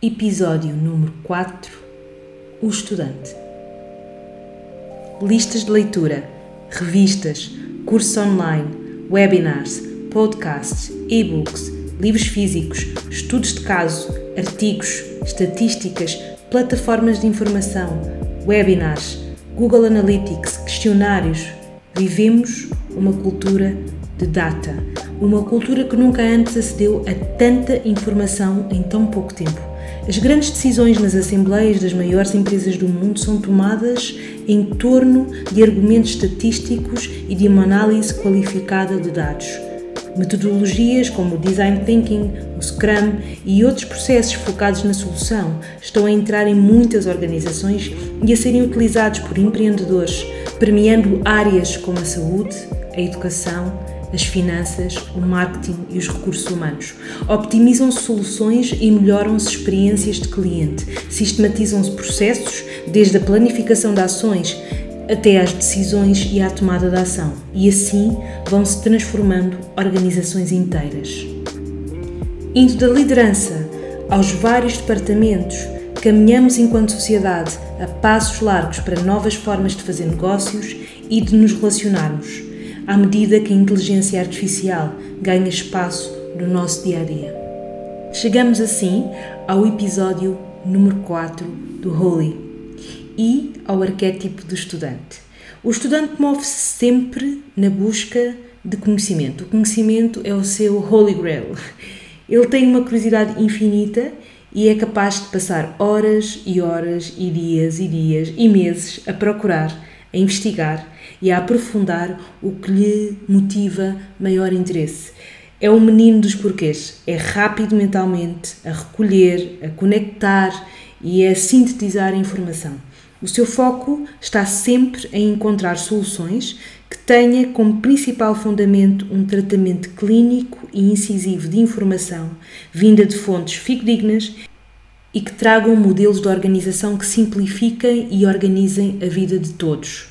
Episódio número 4 O Estudante. Listas de leitura, revistas, cursos online, webinars, podcasts, e-books, livros físicos, estudos de caso, artigos, estatísticas, plataformas de informação, webinars, Google Analytics, questionários. Vivemos uma cultura de data, uma cultura que nunca antes acedeu a tanta informação em tão pouco tempo. As grandes decisões nas assembleias das maiores empresas do mundo são tomadas em torno de argumentos estatísticos e de uma análise qualificada de dados. Metodologias como o Design Thinking, o Scrum e outros processos focados na solução estão a entrar em muitas organizações e a serem utilizados por empreendedores, premiando áreas como a saúde, a educação, as finanças, o marketing e os recursos humanos. Optimizam-se soluções e melhoram-se experiências de cliente. Sistematizam-se processos, desde a planificação de ações até às decisões e à tomada de ação. E assim vão-se transformando organizações inteiras. Indo da liderança aos vários departamentos, caminhamos enquanto sociedade a passos largos para novas formas de fazer negócios e de nos relacionarmos à medida que a inteligência artificial ganha espaço no nosso dia a dia. Chegamos assim ao episódio número 4 do Holy e ao arquétipo do estudante. O estudante move-se sempre na busca de conhecimento. O conhecimento é o seu Holy Grail. Ele tem uma curiosidade infinita e é capaz de passar horas e horas e dias e dias e meses a procurar, a investigar e a aprofundar o que lhe motiva maior interesse. É o menino dos porquês, é rápido mentalmente a recolher, a conectar e a sintetizar a informação. O seu foco está sempre em encontrar soluções que tenha como principal fundamento um tratamento clínico e incisivo de informação vinda de fontes fidedignas e que tragam modelos de organização que simplifiquem e organizem a vida de todos.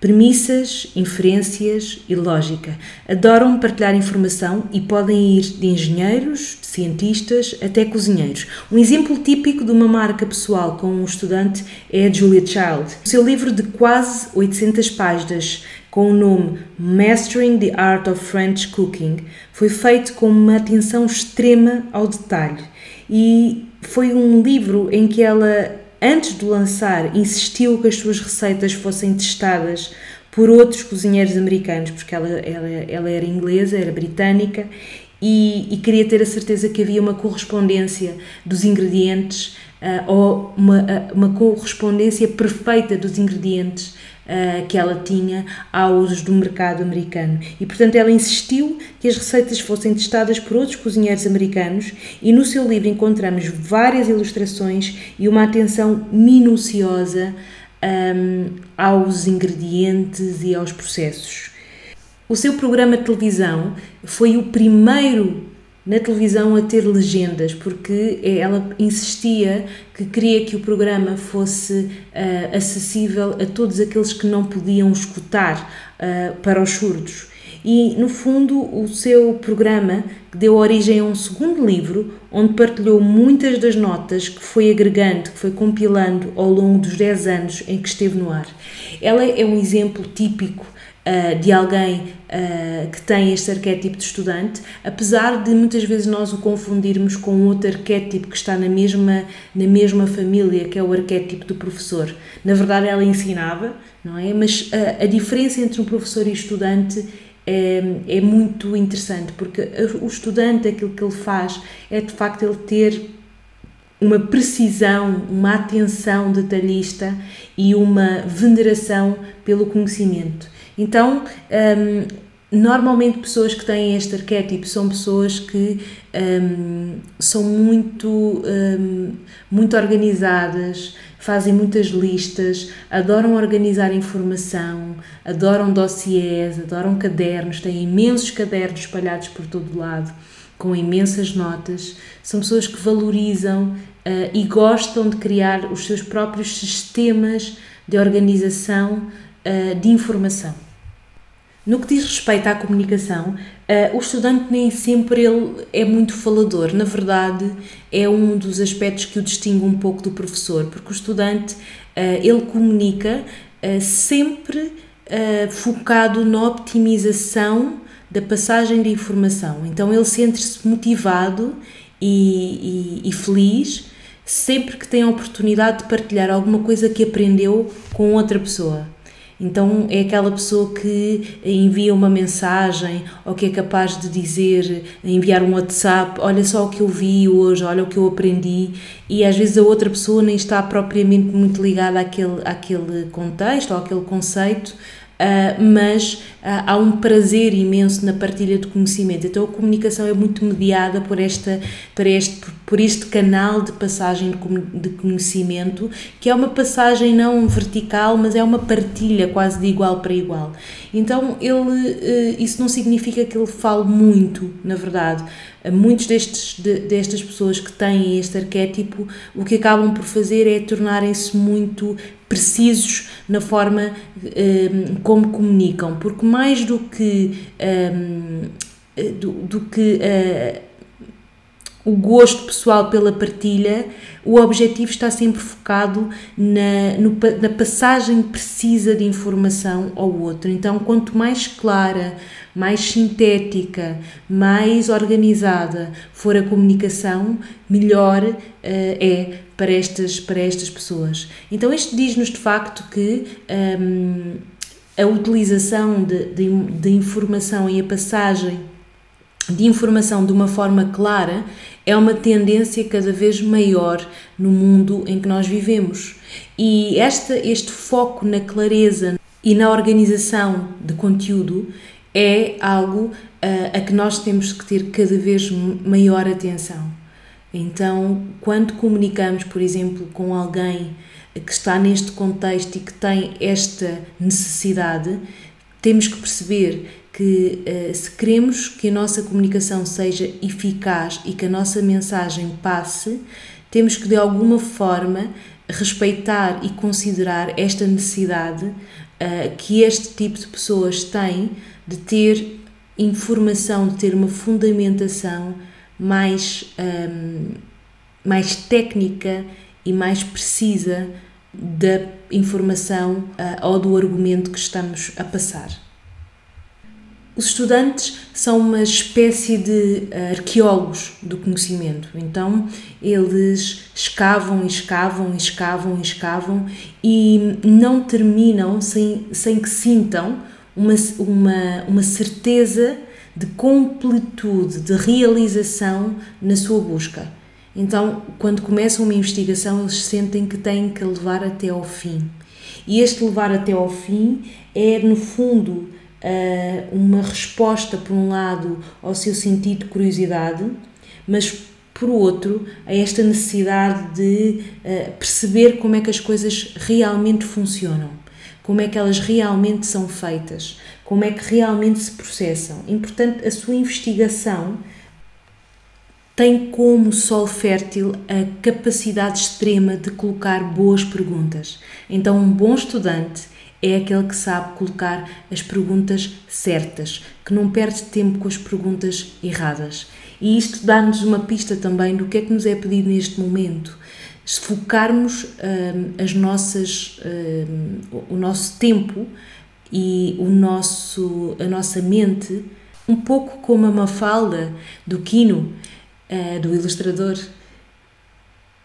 Premissas, inferências e lógica. Adoram partilhar informação e podem ir de engenheiros, de cientistas até cozinheiros. Um exemplo típico de uma marca pessoal com um estudante é a Julia Child. O seu livro de quase 800 páginas, com o nome Mastering the Art of French Cooking, foi feito com uma atenção extrema ao detalhe. E foi um livro em que ela antes de lançar, insistiu que as suas receitas fossem testadas por outros cozinheiros americanos, porque ela, ela, ela era inglesa, era britânica, e, e, queria ter a certeza que havia uma correspondência dos ingredientes, uh, ou uma, uh, uma correspondência perfeita dos ingredientes uh, que ela tinha aos do mercado americano. E, portanto, ela insistiu que as receitas fossem testadas por outros cozinheiros americanos e no seu livro encontramos várias ilustrações e uma atenção minuciosa um, aos ingredientes e aos processos. O seu programa de televisão foi o primeiro na televisão a ter legendas, porque ela insistia que queria que o programa fosse uh, acessível a todos aqueles que não podiam escutar uh, para os surdos. E, no fundo, o seu programa deu origem a um segundo livro, onde partilhou muitas das notas que foi agregando, que foi compilando ao longo dos 10 anos em que esteve no ar. Ela é um exemplo típico uh, de alguém uh, que tem este arquétipo de estudante, apesar de muitas vezes nós o confundirmos com outro arquétipo que está na mesma, na mesma família, que é o arquétipo do professor. Na verdade, ela ensinava, não é? Mas a, a diferença entre um professor e estudante é, é muito interessante, porque o estudante, aquilo que ele faz é de facto ele ter uma precisão, uma atenção detalhista e uma veneração pelo conhecimento. Então, um, normalmente pessoas que têm este arquétipo são pessoas que um, são muito, um, muito organizadas, fazem muitas listas, adoram organizar informação, adoram dossiês, adoram cadernos, têm imensos cadernos espalhados por todo lado, com imensas notas. São pessoas que valorizam uh, e gostam de criar os seus próprios sistemas de organização uh, de informação. No que diz respeito à comunicação, uh, o estudante nem sempre ele é muito falador. Na verdade, é um dos aspectos que o distingue um pouco do professor, porque o estudante uh, ele comunica uh, sempre focado na optimização da passagem de informação. Então ele sente-se motivado e, e, e feliz sempre que tem a oportunidade de partilhar alguma coisa que aprendeu com outra pessoa. Então é aquela pessoa que envia uma mensagem ou que é capaz de dizer, enviar um WhatsApp, olha só o que eu vi hoje, olha o que eu aprendi, e às vezes a outra pessoa nem está propriamente muito ligada àquele, àquele contexto ou àquele conceito, Uh, mas uh, há um prazer imenso na partilha de conhecimento. Então a comunicação é muito mediada por, esta, por, este, por este canal de passagem de conhecimento, que é uma passagem não vertical, mas é uma partilha quase de igual para igual. Então ele, uh, isso não significa que ele fale muito, na verdade. Muitos destes, de, destas pessoas que têm este arquétipo, o que acabam por fazer é tornarem-se muito precisos na forma um, ehm, como comunicam, porque mais do que, um, ehm, do, do, que uh, o gosto pessoal pela partilha, o objetivo está sempre focado na, no, na passagem precisa de informação ao outro. Então, quanto mais clara, mais sintética, mais organizada for a comunicação, melhor uh, é para estas, para estas pessoas. Então, isto diz-nos de facto que um, a utilização de, de, de informação e a passagem de informação de uma forma clara é uma tendência cada vez maior no mundo em que nós vivemos. E esta, este foco na clareza e na organização de conteúdo é algo uh, a que nós temos que ter cada vez maior atenção. Então, quando comunicamos, por exemplo, com alguém que está neste contexto e que tem esta necessidade, temos que perceber que uh, se queremos que a nossa comunicação seja eficaz e que a nossa mensagem passe, temos que de alguma forma respeitar e considerar esta necessidade uh, que este tipo de pessoas têm de ter informação, de ter uma fundamentação mais, ehm, mais técnica e mais precisa da informação uh, ou do argumento que estamos a passar. Os estudantes são uma espécie de eh, arqueólogos do conhecimento, então eles escavam, escavam, escavam, escavam e não terminam sem, sem que sintam uma, uma, uma certeza de completude, de realização na sua busca. Então, quando começam uma investigação, eles sentem que têm que levar até ao fim. E este levar até ao fim é, no fundo, uh, uma resposta, por um lado, ao seu sentido de curiosidade, mas por outro, a esta necessidade de uh, perceber como é que as coisas realmente funcionam, como é que elas realmente são feitas, como é que realmente se processam. E, portanto, a sua investigação tem como sol fértil a capacidade extrema de colocar boas perguntas. Então, um bom estudante é aquele que sabe colocar as perguntas certas, que não perde tempo com as perguntas erradas. E isto dá-nos uma pista também do que é que nos é pedido neste momento. Se focarmos hum, as nossas, hum, o nosso tempo e o nosso, a nossa mente, um pouco como a Mafalda do Quino, uh, do ilustrador,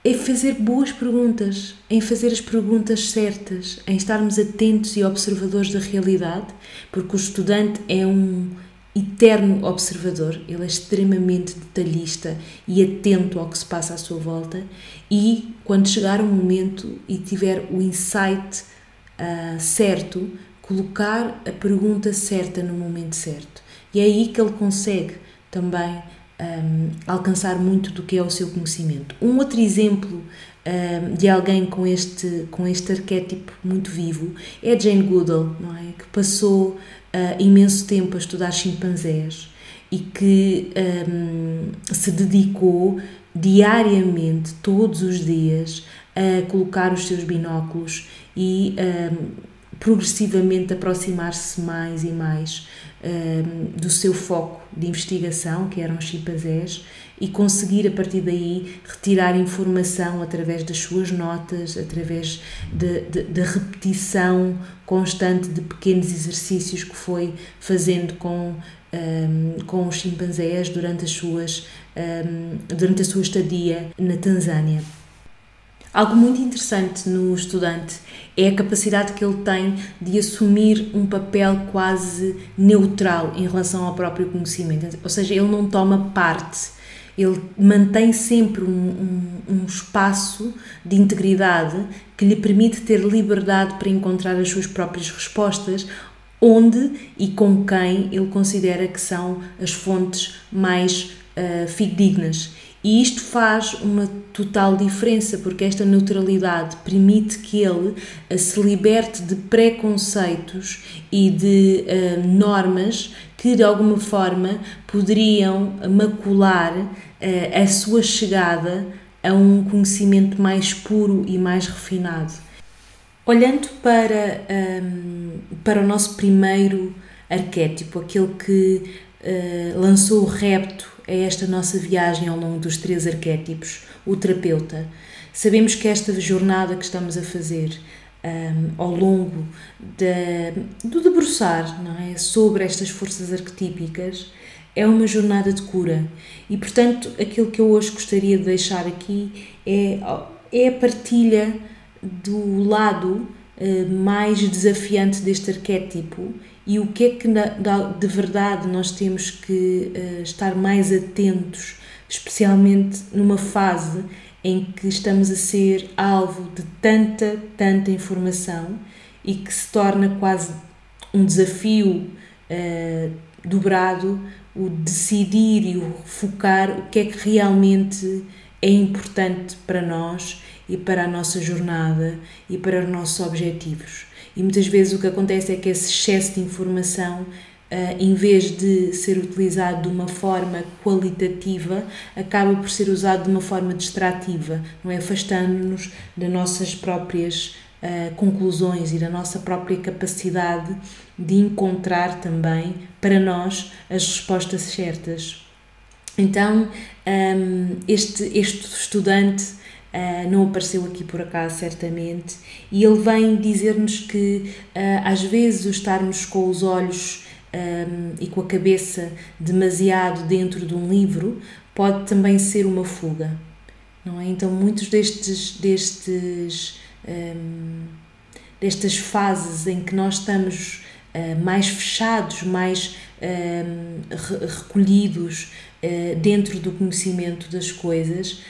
é fazer boas perguntas, em fazer as perguntas certas, em estarmos atentos e observadores da realidade, porque o estudante é um eterno observador, ele é extremamente detalhista e atento ao que se passa à sua volta, e quando chegar o momento e tiver o insight uh, certo, colocar a pergunta certa no momento certo. E é aí que ele consegue também um, alcançar muito do que é o seu conhecimento. Um outro exemplo um, de alguém com este, com este arquétipo muito vivo é Jane Goodall, não é? que passou uh, imenso tempo a estudar chimpanzés e que um, se dedicou diariamente, todos os dias, a colocar os seus binóculos e progressivamente aproximar-se mais e mais um, do seu foco de investigação, que eram os chimpanzés, e conseguir a partir daí retirar informação através das suas notas, através da repetição constante de pequenos exercícios que foi fazendo com, um, com os chimpanzés durante, as suas, um, durante a sua estadia na Tanzânia. Algo muito interessante no estudante é a capacidade que ele tem de assumir um papel quase neutral em relação ao próprio conhecimento, ou seja, ele não toma parte, ele mantém sempre um, um, um espaço de integridade que lhe permite ter liberdade para encontrar as suas próprias respostas, onde e com quem ele considera que são as fontes mais uh, fidedignas. E isto faz uma total diferença, porque esta neutralidade permite que ele eh, se liberte de preconceitos e de uh, normas que de alguma forma poderiam macular uh, a sua chegada a um conhecimento mais puro e mais refinado. Olhando para, um, ehm, para o nosso primeiro arquétipo, aquele que uh, lançou o repto a esta nossa viagem ao longo dos três arquétipos, o terapeuta. Sabemos que esta jornada que estamos a fazer um, ao longo de, do debruçar é, sobre estas forças arquetípicas é uma jornada de cura. E, portanto, aquilo que eu hoje gostaria de deixar aqui é, é a partilha do lado mais desafiante deste arquétipo? E o que é que de verdade nós temos que uh, estar mais atentos, especialmente numa fase em que estamos a ser alvo de tanta, tanta informação e que se torna quase um desafio uh, dobrado o decidir e o focar o que é que realmente é importante para nós e para a nossa jornada e para os nossos objetivos. E muitas vezes o que acontece é que esse excesso de informação, Uh, em vez de ser utilizado de uma forma qualitativa, acaba por ser usado de uma forma distrativa, não é? afastando-nos das nossas próprias uh, conclusões e da nossa própria capacidade de encontrar também para nós as respostas certas. Então, um, este, este estudante Uh, não apareceu aqui por acaso, certamente, e ele vem dizer-nos que uh, às vezes o estarmos com os olhos um, e com a cabeça demasiado dentro de um livro pode também ser uma fuga, não é? Então, muitos destes, destes um, destas fases em que nós estamos uh, mais fechados, mais recolhidos dentro do conhecimento das coisas,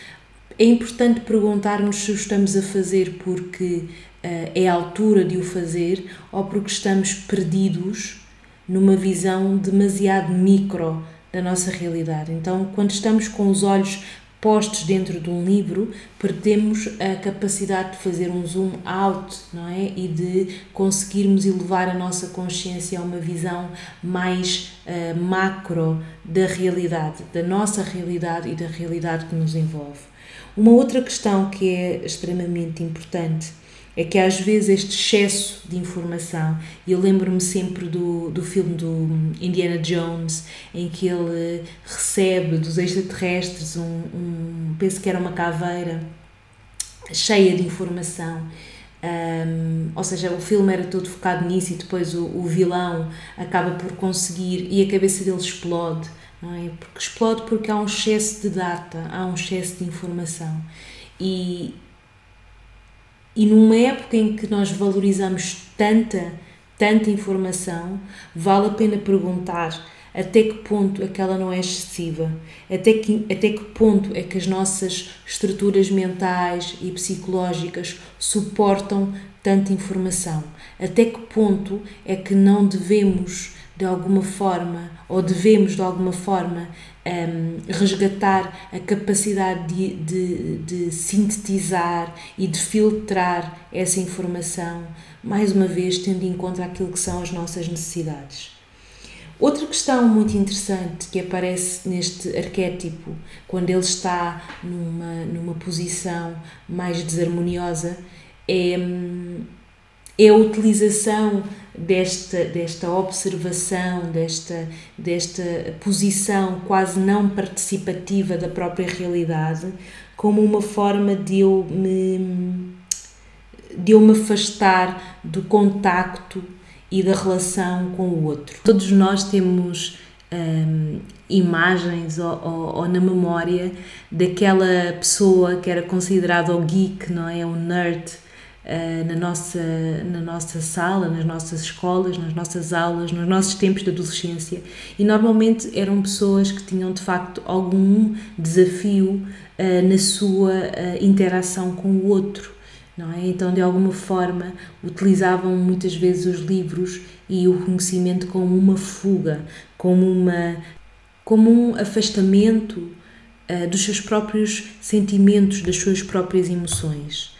é importante perguntar-nos se o estamos a fazer porque uh, é a altura de o fazer ou porque estamos perdidos numa visão demasiado micro da nossa realidade. Então, quando estamos com os olhos postos dentro de um livro, perdemos a capacidade de fazer um zoom out, não é? E de conseguirmos elevar a nossa consciência a uma visão mais uh, macro da realidade, da nossa realidade e da realidade que nos envolve. Uma outra questão que é extremamente importante é que às vezes este excesso de informação, e eu lembro-me sempre do, do filme do Indiana Jones, em que ele recebe dos extraterrestres um, um penso que era uma caveira cheia de informação. Um, ou seja, o filme era todo focado nisso e depois o, o vilão acaba por conseguir e a cabeça dele explode é? Porque explode porque há um excesso de data, há um excesso de informação. E, e numa época em que nós valorizamos tanta, tanta informação, vale a pena perguntar até que ponto é que ela não é excessiva, até que, até que ponto é que as nossas estruturas mentais e psicológicas suportam tanta informação, até que ponto é que não devemos de alguma forma, ou devemos de alguma forma, um, resgatar a capacidade de, de, de sintetizar e de filtrar essa informação, mais uma vez tendo em conta aquilo que são as nossas necessidades. Outra questão muito interessante que aparece neste arquétipo, quando ele está numa, numa posição mais desarmoniosa, é, hum, é a utilização desta, desta observação, desta, desta posição quase não participativa da própria realidade, como uma forma de eu me, de eu me afastar do contacto e da relação com o outro. Todos nós temos hum, imagens ou, ou, ou, na memória daquela pessoa que era considerada o geek, não é? O nerd uh, na, nossa, na nossa sala, nas nossas escolas, nas nossas aulas, nos nossos tempos de adolescência. E normalmente eram pessoas que tinham de facto algum desafio uh, na sua uh, interação com o outro. Não é? Então, de alguma forma, utilizavam muitas vezes os livros e o conhecimento como uma fuga, como uma como um afastamento uh, dos seus próprios sentimentos, das suas próprias emoções.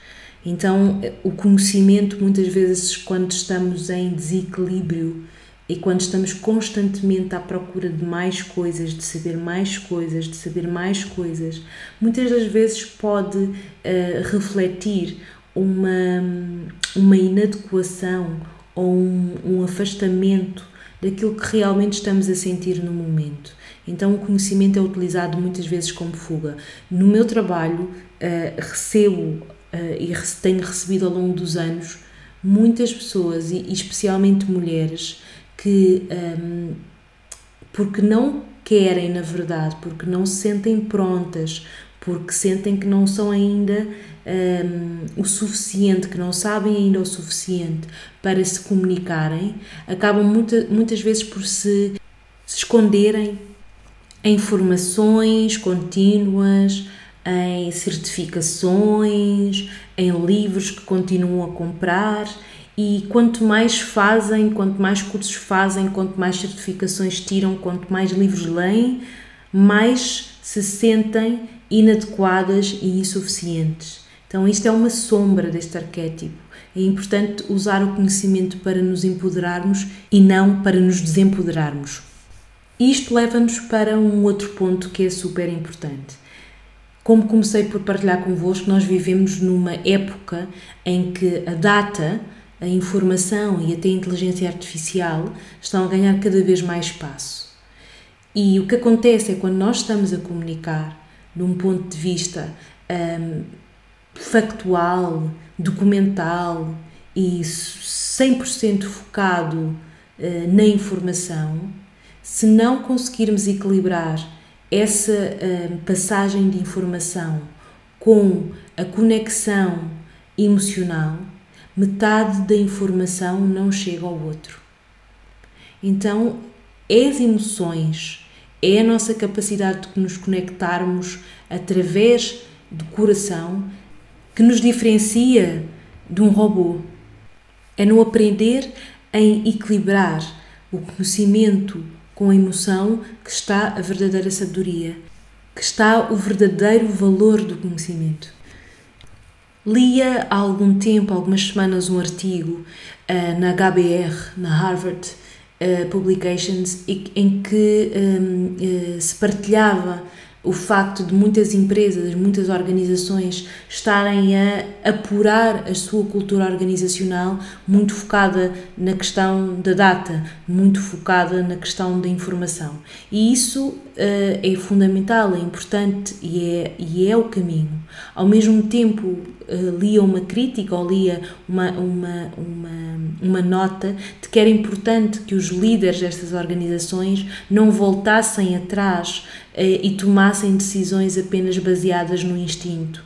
Então, o conhecimento, muitas vezes, quando estamos em desequilíbrio e quando estamos constantemente à procura de mais coisas, de saber mais coisas, de saber mais coisas, muitas das vezes pode uh, refletir uma, uma inadequação ou um, um afastamento daquilo que realmente estamos a sentir no momento. Então, o conhecimento é utilizado muitas vezes como fuga. No meu trabalho, uh, recebo uh, e tenho recebido ao longo dos anos muitas pessoas, e, especialmente mulheres, que, um, ehm, porque não querem, na verdade, porque não se sentem prontas, porque sentem que não são ainda um, ehm, o suficiente, que não sabem ainda o suficiente para se comunicarem, acabam muita, muitas vezes por se, se esconderem em formações contínuas, em certificações, em livros que continuam a comprar e quanto mais fazem, quanto mais cursos fazem, quanto mais certificações tiram, quanto mais livros leem, mais se sentem inadequadas e insuficientes. Então, isto é uma sombra deste arquétipo. É importante usar o conhecimento para nos empoderarmos e não para nos desempoderarmos. Isto leva-nos para um outro ponto que é super importante. Como comecei por partilhar convosco, nós vivemos numa época em que a data, a informação e até a inteligência artificial estão a ganhar cada vez mais espaço. E o que acontece é quando nós estamos a comunicar de um ponto de vista um, factual, documental e 100% focado uh, na informação, se não conseguirmos equilibrar essa uh, passagem de informação com a conexão emocional, metade da informação não chega ao outro. Então, é as emoções, é a nossa capacidade de nos conectarmos através do coração que nos diferencia de um robô. É no aprender em equilibrar o conhecimento com a emoção que está a verdadeira sabedoria, que está o verdadeiro valor do conhecimento. Lia há algum tempo, algumas semanas, um artigo uh, na HBR, na Harvard uh, Publications, em que um, uh, eh, se partilhava o facto de muitas empresas, muitas organizações estarem a apurar a sua cultura organizacional muito focada na questão da data, muito focada na questão da informação. E isso uh, é fundamental, é importante e é, e é o caminho. Ao mesmo tempo, uh, lia uma crítica ou lia uma, uma, uma, uma nota de que era importante que os líderes destas organizações não voltassem atrás e tomassem decisões apenas baseadas no instinto.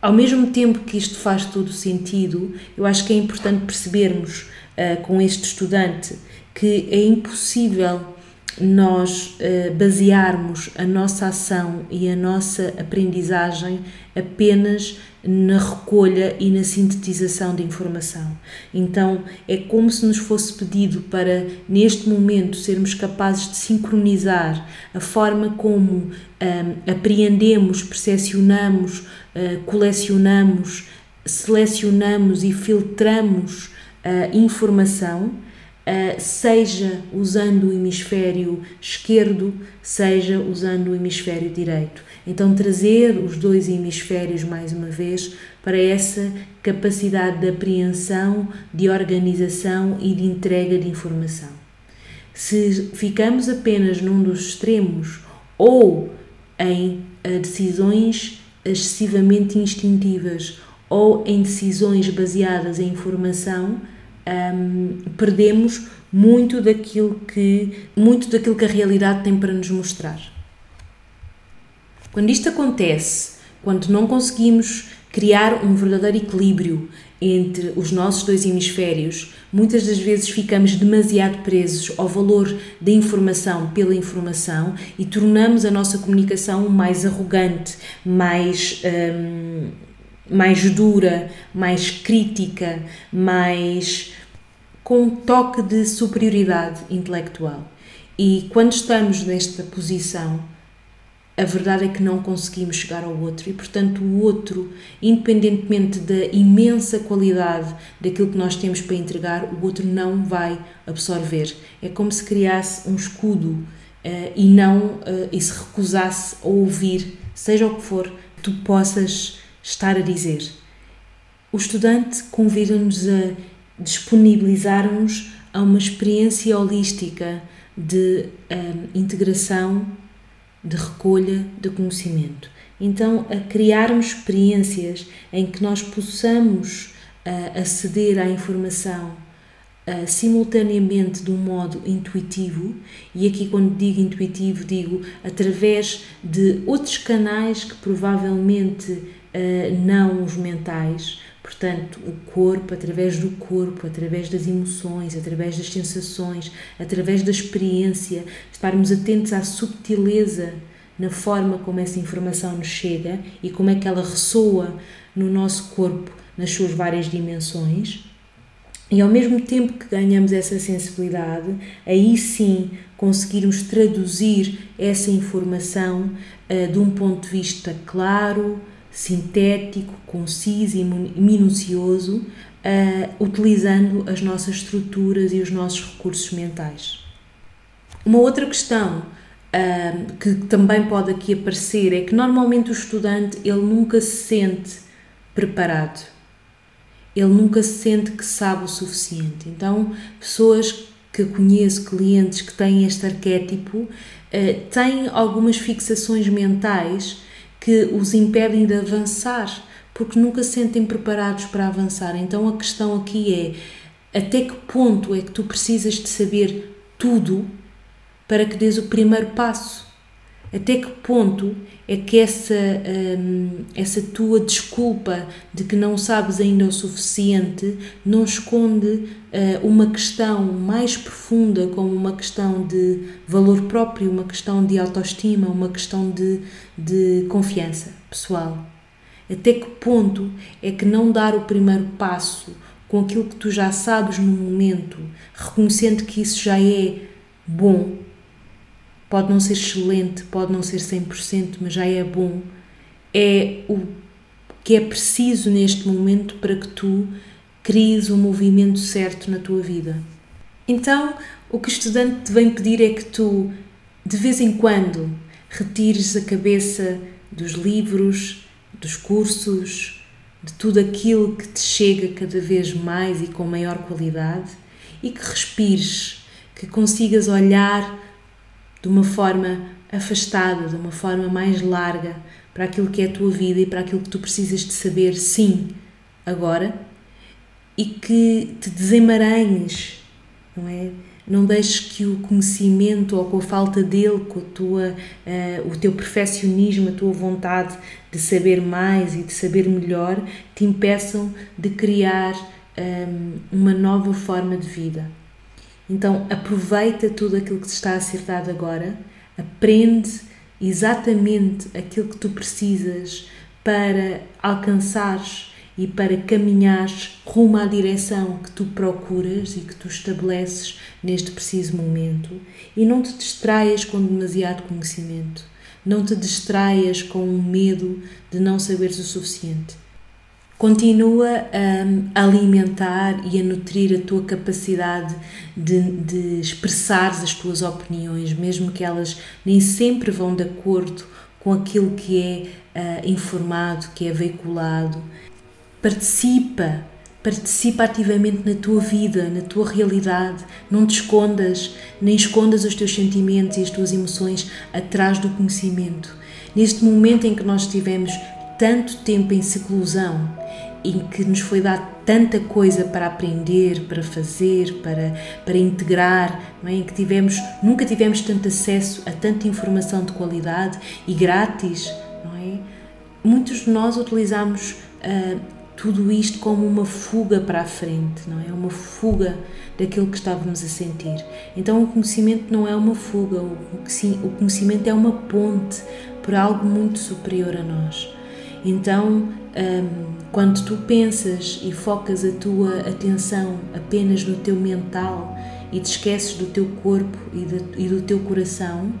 Ao mesmo tempo que isto faz todo sentido, eu acho que é importante percebermos uh, com este estudante que é impossível nós uh, basearmos a nossa ação e a nossa aprendizagem apenas na recolha e na sintetização de informação. Então, é como se nos fosse pedido para, neste momento, sermos capazes de sincronizar a forma como um, apreendemos, percepcionamos, uh, colecionamos, selecionamos e filtramos uh, informação uh, seja usando o hemisfério esquerdo, seja usando o hemisfério direito. Então, trazer os dois hemisférios mais uma vez para essa capacidade de apreensão, de organização e de entrega de informação. Se ficamos apenas num dos extremos ou em uh, decisões excessivamente instintivas ou em decisões baseadas em informação, um, perdemos muito daquilo que muito daquilo que a realidade tem para nos mostrar. Quando isto acontece, quando não conseguimos criar um verdadeiro equilíbrio entre os nossos dois hemisférios, muitas das vezes ficamos demasiado presos ao valor da informação pela informação e tornamos a nossa comunicação mais arrogante, mais. Um, mais dura, mais crítica, mais com um toque de superioridade intelectual. E quando estamos nesta posição, a verdade é que não conseguimos chegar ao outro e, portanto, o outro, independentemente da imensa qualidade daquilo que nós temos para entregar, o outro não vai absorver. É como se criasse um escudo uh, e não uh, e se recusasse a ouvir, seja o que for, que tu possas estar a dizer. O estudante convida-nos a disponibilizarmos a uma experiência holística de um, integração, de recolha de conhecimento. Então, a criarmos experiências em que nós possamos uh, aceder à informação uh, simultaneamente de um modo intuitivo, e aqui, quando digo intuitivo, digo através de outros canais que provavelmente não os mentais, portanto, o corpo, através do corpo, através das emoções, através das sensações, através da experiência, estarmos atentos à subtileza na forma como essa informação nos chega e como é que ela ressoa no nosso corpo nas suas várias dimensões. E ao mesmo tempo que ganhamos essa sensibilidade, aí sim conseguirmos traduzir essa informação uh, de um ponto de vista claro, sintético, conciso e minucioso, uh, utilizando as nossas estruturas e os nossos recursos mentais. Uma outra questão uh, que também pode aqui aparecer é que normalmente o estudante ele nunca se sente preparado, ele nunca se sente que sabe o suficiente. Então, pessoas que conheço, clientes que têm este arquétipo, uh, têm algumas fixações mentais que os impedem de avançar, porque nunca se sentem preparados para avançar. Então a questão aqui é até que ponto é que tu precisas de saber tudo para que dês o primeiro passo? Até que ponto é que essa, hum, essa tua desculpa de que não sabes ainda o suficiente não esconde uh, uma questão mais profunda, como uma questão de valor próprio, uma questão de autoestima, uma questão de, de confiança pessoal? Até que ponto é que não dar o primeiro passo com aquilo que tu já sabes no momento, reconhecendo que isso já é bom, pode não ser excelente, pode não ser 100%, mas já é bom, é o que é preciso neste momento para que tu cries o movimento certo na tua vida. Então, o que o estudante te vem pedir é que tu, de vez em quando, retires a cabeça dos livros, dos cursos, de tudo aquilo que te chega cada vez mais e com maior qualidade e que respires, que consigas olhar de uma forma afastada, de uma forma mais larga para aquilo que é a tua vida e para aquilo que tu precisas de saber, sim, agora, e que te desemaranhes, não é? Não deixes que o conhecimento ou com a falta dele, com a tua, uh, o teu perfeccionismo, a tua vontade de saber mais e de saber melhor, te impeçam de criar um, ehm, uma nova forma de vida. Então aproveita tudo aquilo que te está a ser dado agora, aprende exatamente aquilo que tu precisas para alcançares e para caminhares rumo à direção que tu procuras e que tu estabeleces neste preciso momento e não te distraias com demasiado conhecimento, não te distraias com o medo de não saberes o suficiente. Continua a alimentar e a nutrir a tua capacidade de, de as tuas opiniões, mesmo que elas nem sempre vão de acordo com aquilo que é uh, informado, que é veiculado. Participa, participa ativamente na tua vida, na tua realidade. Não te escondas, nem escondas os teus sentimentos e as tuas emoções atrás do conhecimento. Neste momento em que nós estivemos tanto tempo em seclusão, em que nos foi dado tanta coisa para aprender, para fazer, para, para integrar, não é? em que tivemos, nunca tivemos tanto acesso a tanta informação de qualidade e grátis, não é? Muitos de nós utilizamos uh, tudo isto como uma fuga para a frente, não é? Uma fuga daquilo que estávamos a sentir. Então o conhecimento não é uma fuga, o conhecimento é uma ponte para algo muito superior a nós. Então, um, quando tu pensas e focas a tua atenção apenas no teu mental e te esqueces do teu corpo e, do teu coração,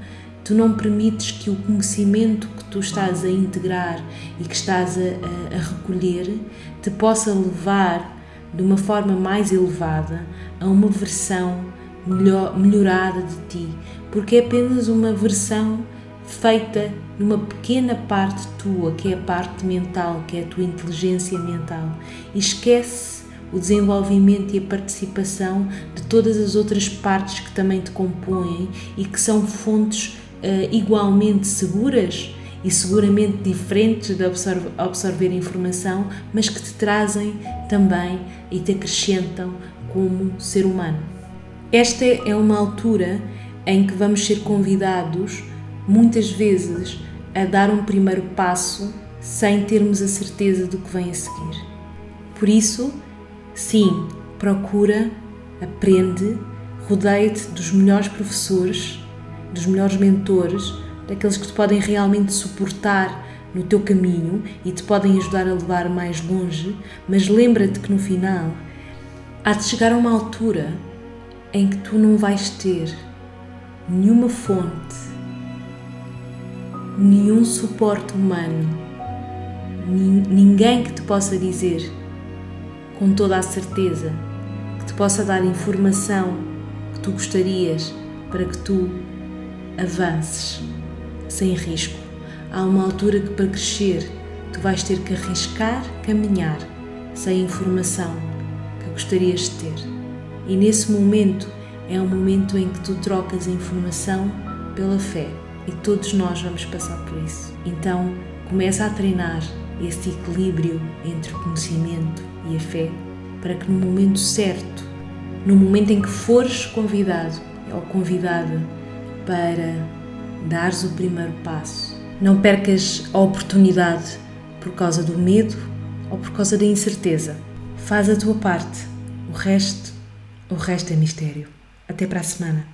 tu não permites que o conhecimento que tu estás a integrar e que estás a, a, a recolher te possa levar de uma forma mais elevada a uma versão melhor, melhorada de ti, porque é apenas uma versão feita numa pequena parte tua, que é a parte mental, que é a tua inteligência mental, e esquece o desenvolvimento e a participação de todas as outras partes que também te compõem e que são fontes uh, igualmente seguras e seguramente diferentes de absorver, absorver informação, mas que te trazem também e te acrescentam como ser humano. Esta é uma altura em que vamos ser convidados muitas vezes a dar um primeiro passo sem termos a certeza do que vem a seguir. Por isso, sim, procura, aprende, rodeia-te dos melhores professores, dos melhores mentores, daqueles que te podem realmente suportar no teu caminho e te podem ajudar a levar mais longe, mas lembra-te que no final há de chegar a uma altura em que tu não vais ter nenhuma fonte nenhum suporte humano, ninguém que te possa dizer com toda a certeza, que te possa dar informação que tu gostarias para que tu avances sem risco. Há uma altura que para crescer tu vais ter que arriscar caminhar sem informação que gostarias de ter. E nesse momento é um momento em que tu trocas a informação pela fé e todos nós vamos passar por isso. Então, começa a treinar esse equilíbrio entre o conhecimento e a fé para que no momento certo, no momento em que fores convidado ou convidada para dares o primeiro passo, não percas a oportunidade por causa do medo ou por causa da incerteza. Faz a tua parte. O resto, o resto é mistério. Até para a semana.